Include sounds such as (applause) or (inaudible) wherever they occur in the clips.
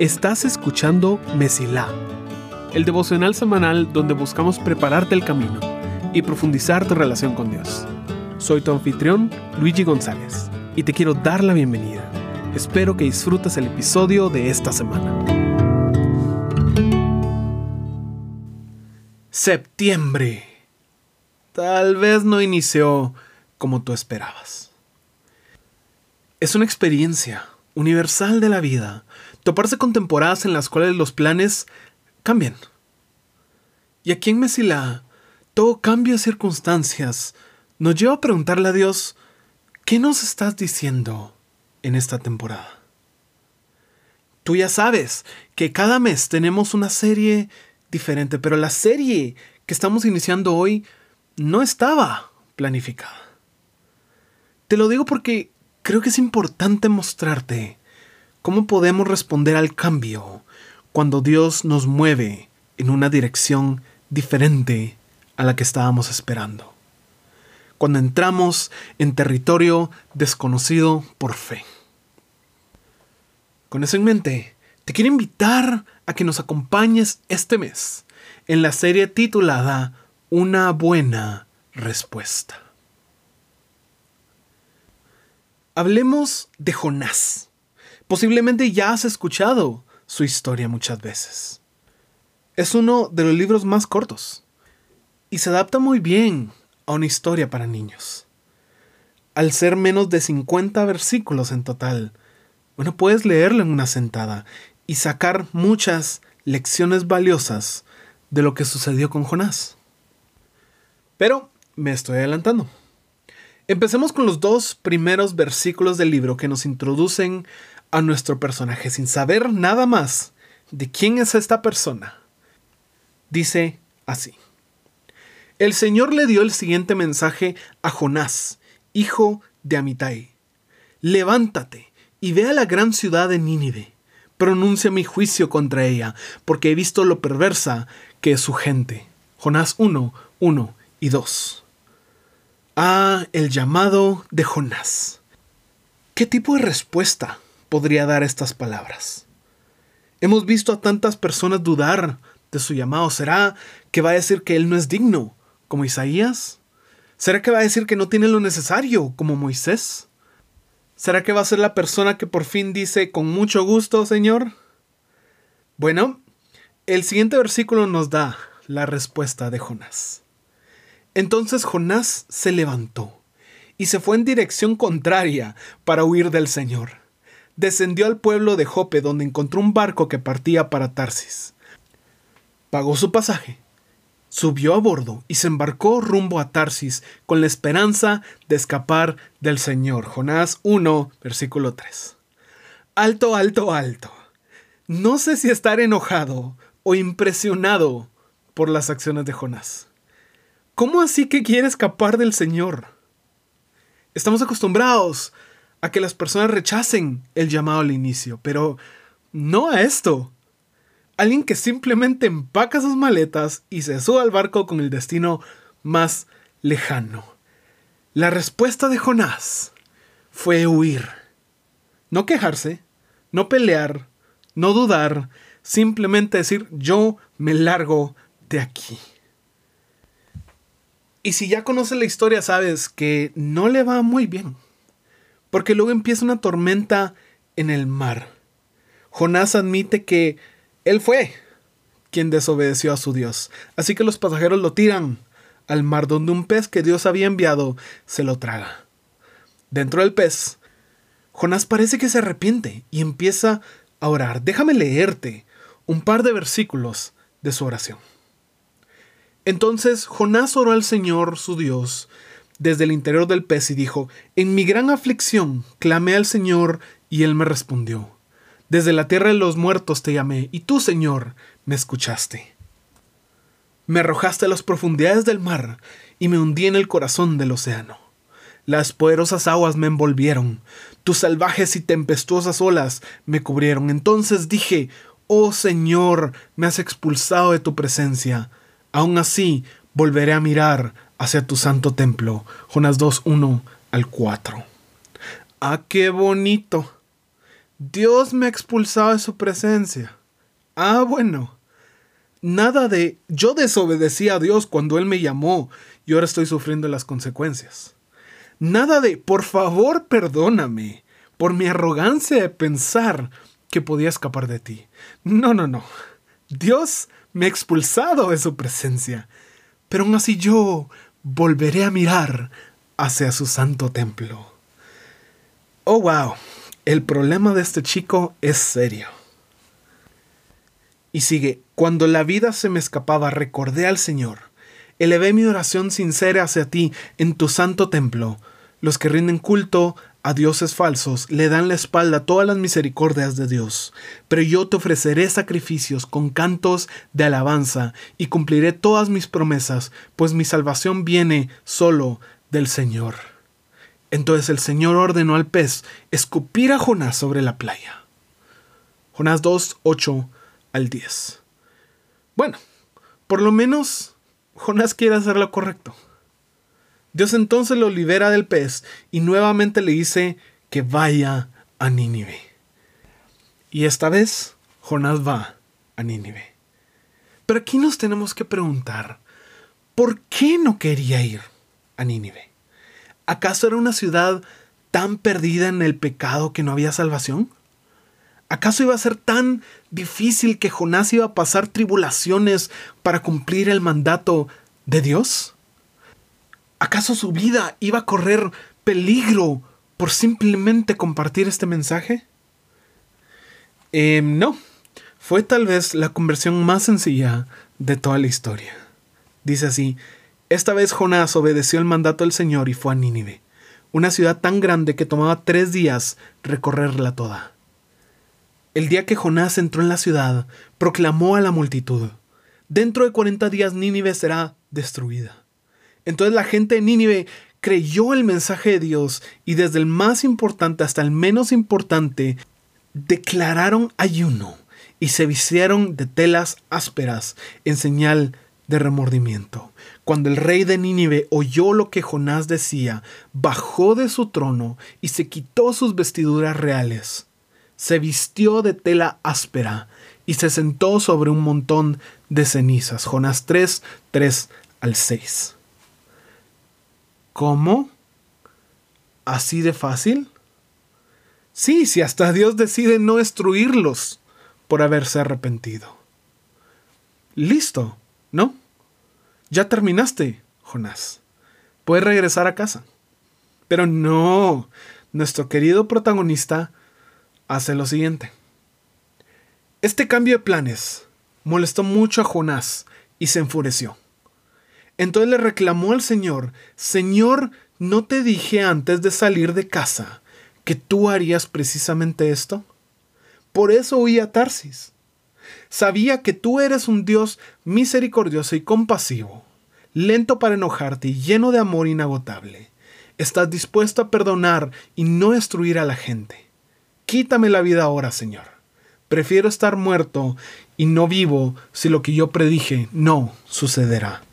Estás escuchando Mesilá, el devocional semanal donde buscamos prepararte el camino y profundizar tu relación con Dios. Soy tu anfitrión, Luigi González, y te quiero dar la bienvenida. Espero que disfrutes el episodio de esta semana. Septiembre. Tal vez no inició como tú esperabas. Es una experiencia universal de la vida toparse con temporadas en las cuales los planes cambian. Y aquí en Mesila, todo cambio de circunstancias nos lleva a preguntarle a Dios, ¿qué nos estás diciendo en esta temporada? Tú ya sabes que cada mes tenemos una serie diferente, pero la serie que estamos iniciando hoy no estaba planificada. Te lo digo porque creo que es importante mostrarte ¿Cómo podemos responder al cambio cuando Dios nos mueve en una dirección diferente a la que estábamos esperando? Cuando entramos en territorio desconocido por fe. Con eso en mente, te quiero invitar a que nos acompañes este mes en la serie titulada Una buena respuesta. Hablemos de Jonás Posiblemente ya has escuchado su historia muchas veces. Es uno de los libros más cortos y se adapta muy bien a una historia para niños. Al ser menos de 50 versículos en total, bueno, puedes leerlo en una sentada y sacar muchas lecciones valiosas de lo que sucedió con Jonás. Pero me estoy adelantando. Empecemos con los dos primeros versículos del libro que nos introducen a nuestro personaje sin saber nada más de quién es esta persona. Dice así. El Señor le dio el siguiente mensaje a Jonás, hijo de Amitai. Levántate y ve a la gran ciudad de Nínive. Pronuncia mi juicio contra ella, porque he visto lo perversa que es su gente. Jonás 1, 1 y 2. Ah, el llamado de Jonás. ¿Qué tipo de respuesta podría dar estas palabras. Hemos visto a tantas personas dudar de su llamado. ¿Será que va a decir que él no es digno, como Isaías? ¿Será que va a decir que no tiene lo necesario, como Moisés? ¿Será que va a ser la persona que por fin dice con mucho gusto, Señor? Bueno, el siguiente versículo nos da la respuesta de Jonás. Entonces Jonás se levantó y se fue en dirección contraria para huir del Señor descendió al pueblo de Jope donde encontró un barco que partía para Tarsis. Pagó su pasaje, subió a bordo y se embarcó rumbo a Tarsis con la esperanza de escapar del Señor. Jonás 1, versículo 3. Alto, alto, alto. No sé si estar enojado o impresionado por las acciones de Jonás. ¿Cómo así que quiere escapar del Señor? Estamos acostumbrados a que las personas rechacen el llamado al inicio, pero no a esto. Alguien que simplemente empaca sus maletas y se sube al barco con el destino más lejano. La respuesta de Jonás fue huir. No quejarse, no pelear, no dudar, simplemente decir yo me largo de aquí. Y si ya conoces la historia sabes que no le va muy bien porque luego empieza una tormenta en el mar. Jonás admite que él fue quien desobedeció a su Dios, así que los pasajeros lo tiran al mar donde un pez que Dios había enviado se lo traga. Dentro del pez, Jonás parece que se arrepiente y empieza a orar. Déjame leerte un par de versículos de su oración. Entonces Jonás oró al Señor su Dios desde el interior del pez y dijo, En mi gran aflicción clamé al Señor y él me respondió. Desde la tierra de los muertos te llamé, y tú, Señor, me escuchaste. Me arrojaste a las profundidades del mar y me hundí en el corazón del océano. Las poderosas aguas me envolvieron, tus salvajes y tempestuosas olas me cubrieron. Entonces dije, Oh Señor, me has expulsado de tu presencia. Aún así, volveré a mirar hacia tu santo templo. Jonás 2, 1 al 4. Ah, qué bonito. Dios me ha expulsado de su presencia. Ah, bueno. Nada de yo desobedecí a Dios cuando Él me llamó y ahora estoy sufriendo las consecuencias. Nada de por favor perdóname por mi arrogancia de pensar que podía escapar de ti. No, no, no. Dios me ha expulsado de su presencia, pero aún así yo volveré a mirar hacia su santo templo. Oh, wow. El problema de este chico es serio. Y sigue, cuando la vida se me escapaba, recordé al Señor. Elevé mi oración sincera hacia ti en tu santo templo. Los que rinden culto a dioses falsos le dan la espalda a todas las misericordias de Dios. Pero yo te ofreceré sacrificios con cantos de alabanza y cumpliré todas mis promesas, pues mi salvación viene solo del Señor. Entonces el Señor ordenó al pez escupir a Jonás sobre la playa. Jonás 2, 8 al 10. Bueno, por lo menos Jonás quiere hacer lo correcto. Dios entonces lo libera del pez y nuevamente le dice que vaya a Nínive. Y esta vez Jonás va a Nínive. Pero aquí nos tenemos que preguntar, ¿por qué no quería ir a Nínive? ¿Acaso era una ciudad tan perdida en el pecado que no había salvación? ¿Acaso iba a ser tan difícil que Jonás iba a pasar tribulaciones para cumplir el mandato de Dios? ¿Acaso su vida iba a correr peligro por simplemente compartir este mensaje? Em, no, fue tal vez la conversión más sencilla de toda la historia. Dice así, esta vez Jonás obedeció el mandato del Señor y fue a Nínive, una ciudad tan grande que tomaba tres días recorrerla toda. El día que Jonás entró en la ciudad, proclamó a la multitud, Dentro de cuarenta días Nínive será destruida. Entonces la gente de Nínive creyó el mensaje de Dios y desde el más importante hasta el menos importante declararon ayuno y se vistieron de telas ásperas en señal de remordimiento. Cuando el rey de Nínive oyó lo que Jonás decía, bajó de su trono y se quitó sus vestiduras reales. Se vistió de tela áspera y se sentó sobre un montón de cenizas. Jonás 3, 3 al 6. ¿Cómo? ¿Así de fácil? Sí, si hasta Dios decide no destruirlos por haberse arrepentido. Listo, ¿no? Ya terminaste, Jonás. Puedes regresar a casa. Pero no, nuestro querido protagonista hace lo siguiente. Este cambio de planes molestó mucho a Jonás y se enfureció. Entonces le reclamó al Señor, Señor, ¿no te dije antes de salir de casa que tú harías precisamente esto? Por eso huí a Tarsis. Sabía que tú eres un Dios misericordioso y compasivo, lento para enojarte y lleno de amor inagotable. Estás dispuesto a perdonar y no destruir a la gente. Quítame la vida ahora, Señor. Prefiero estar muerto y no vivo si lo que yo predije no sucederá.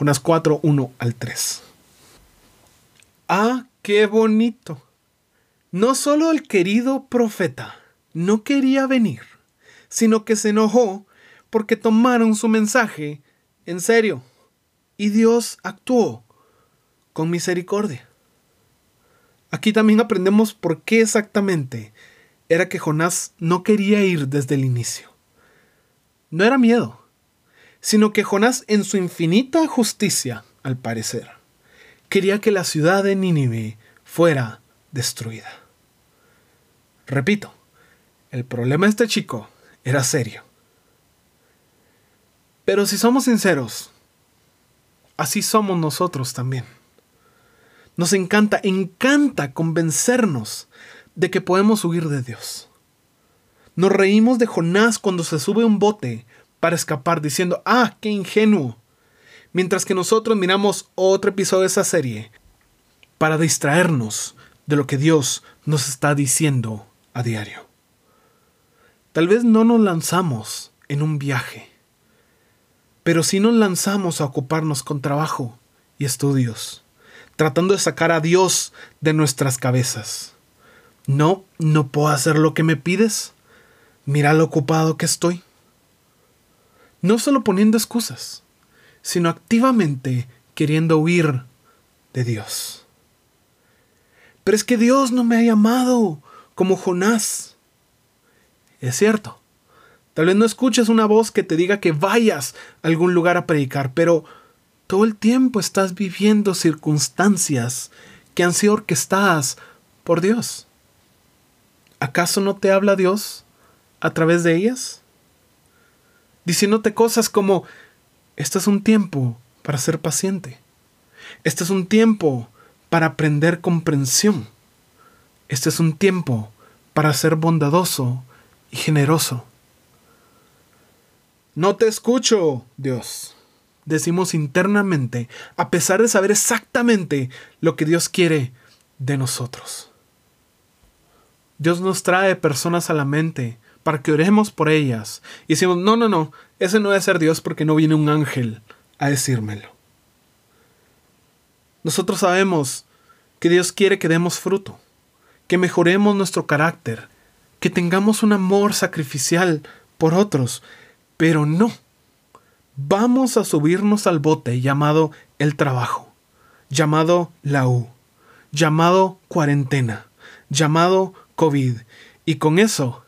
Jonas 4, 1 al 3. Ah, qué bonito. No solo el querido profeta no quería venir, sino que se enojó porque tomaron su mensaje en serio. Y Dios actuó con misericordia. Aquí también aprendemos por qué exactamente era que Jonás no quería ir desde el inicio. No era miedo, sino que Jonás en su infinita justicia, al parecer, quería que la ciudad de Nínive fuera destruida. Repito, el problema de este chico era serio. Pero si somos sinceros, así somos nosotros también. Nos encanta, encanta convencernos de que podemos huir de Dios. Nos reímos de Jonás cuando se sube un bote para escapar diciendo, ah, qué ingenuo. Mientras que nosotros miramos otro episodio de esa serie para distraernos de lo que Dios nos está diciendo a diario. Tal vez no nos lanzamos en un viaje, pero sí nos lanzamos a ocuparnos con trabajo y estudios, tratando de sacar a Dios de nuestras cabezas. No, no puedo hacer lo que me pides. Mira lo ocupado que estoy. No solo poniendo excusas, sino activamente queriendo huir de Dios. Pero es que Dios no me ha llamado como Jonás. Es cierto. Tal vez no escuches una voz que te diga que vayas a algún lugar a predicar, pero todo el tiempo estás viviendo circunstancias que han sido orquestadas por Dios. ¿Acaso no te habla Dios a través de ellas? Diciéndote cosas como, este es un tiempo para ser paciente. Este es un tiempo para aprender comprensión. Este es un tiempo para ser bondadoso y generoso. No te escucho, Dios. Decimos internamente, a pesar de saber exactamente lo que Dios quiere de nosotros. Dios nos trae personas a la mente para que oremos por ellas. Y decimos, no, no, no, ese no debe ser Dios porque no viene un ángel a decírmelo. Nosotros sabemos que Dios quiere que demos fruto, que mejoremos nuestro carácter, que tengamos un amor sacrificial por otros, pero no. Vamos a subirnos al bote llamado el trabajo, llamado la U, llamado cuarentena, llamado COVID. Y con eso,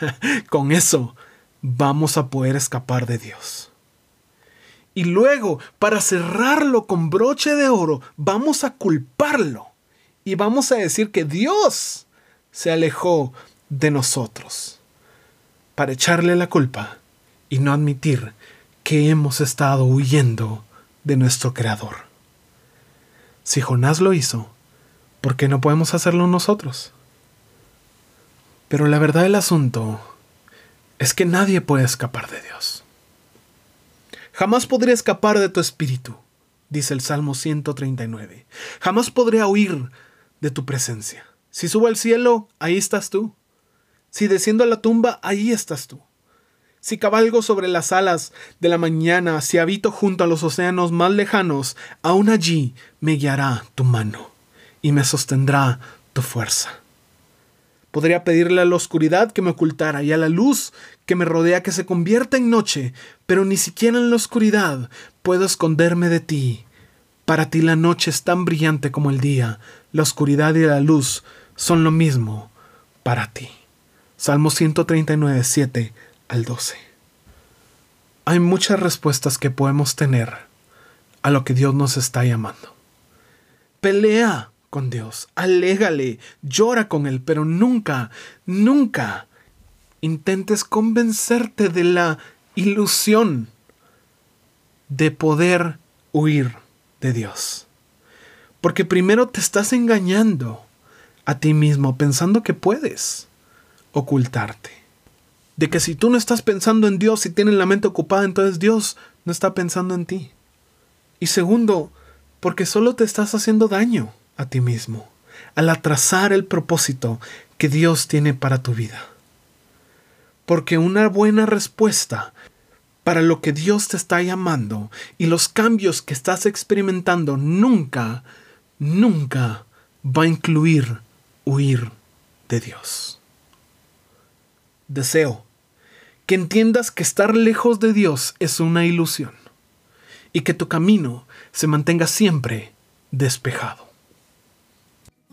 (laughs) con eso, vamos a poder escapar de Dios. Y luego, para cerrarlo con broche de oro, vamos a culparlo. Y vamos a decir que Dios se alejó de nosotros. Para echarle la culpa y no admitir que hemos estado huyendo de nuestro Creador. Si Jonás lo hizo, ¿por qué no podemos hacerlo nosotros? Pero la verdad del asunto es que nadie puede escapar de Dios. Jamás podré escapar de tu espíritu, dice el Salmo 139. Jamás podré huir de tu presencia. Si subo al cielo, ahí estás tú. Si desciendo a la tumba, ahí estás tú. Si cabalgo sobre las alas de la mañana, si habito junto a los océanos más lejanos, aún allí me guiará tu mano y me sostendrá tu fuerza. Podría pedirle a la oscuridad que me ocultara y a la luz que me rodea que se convierta en noche, pero ni siquiera en la oscuridad puedo esconderme de ti. Para ti la noche es tan brillante como el día, la oscuridad y la luz son lo mismo para ti. Salmo 139, 7 al 12. Hay muchas respuestas que podemos tener a lo que Dios nos está llamando. Pelea con Dios, alégale, llora con Él, pero nunca, nunca intentes convencerte de la ilusión de poder huir de Dios. Porque primero te estás engañando a ti mismo pensando que puedes ocultarte. De que si tú no estás pensando en Dios y tienes la mente ocupada, entonces Dios no está pensando en ti. Y segundo, porque solo te estás haciendo daño a ti mismo, al atrasar el propósito que Dios tiene para tu vida. Porque una buena respuesta para lo que Dios te está llamando y los cambios que estás experimentando nunca, nunca va a incluir huir de Dios. Deseo que entiendas que estar lejos de Dios es una ilusión y que tu camino se mantenga siempre despejado.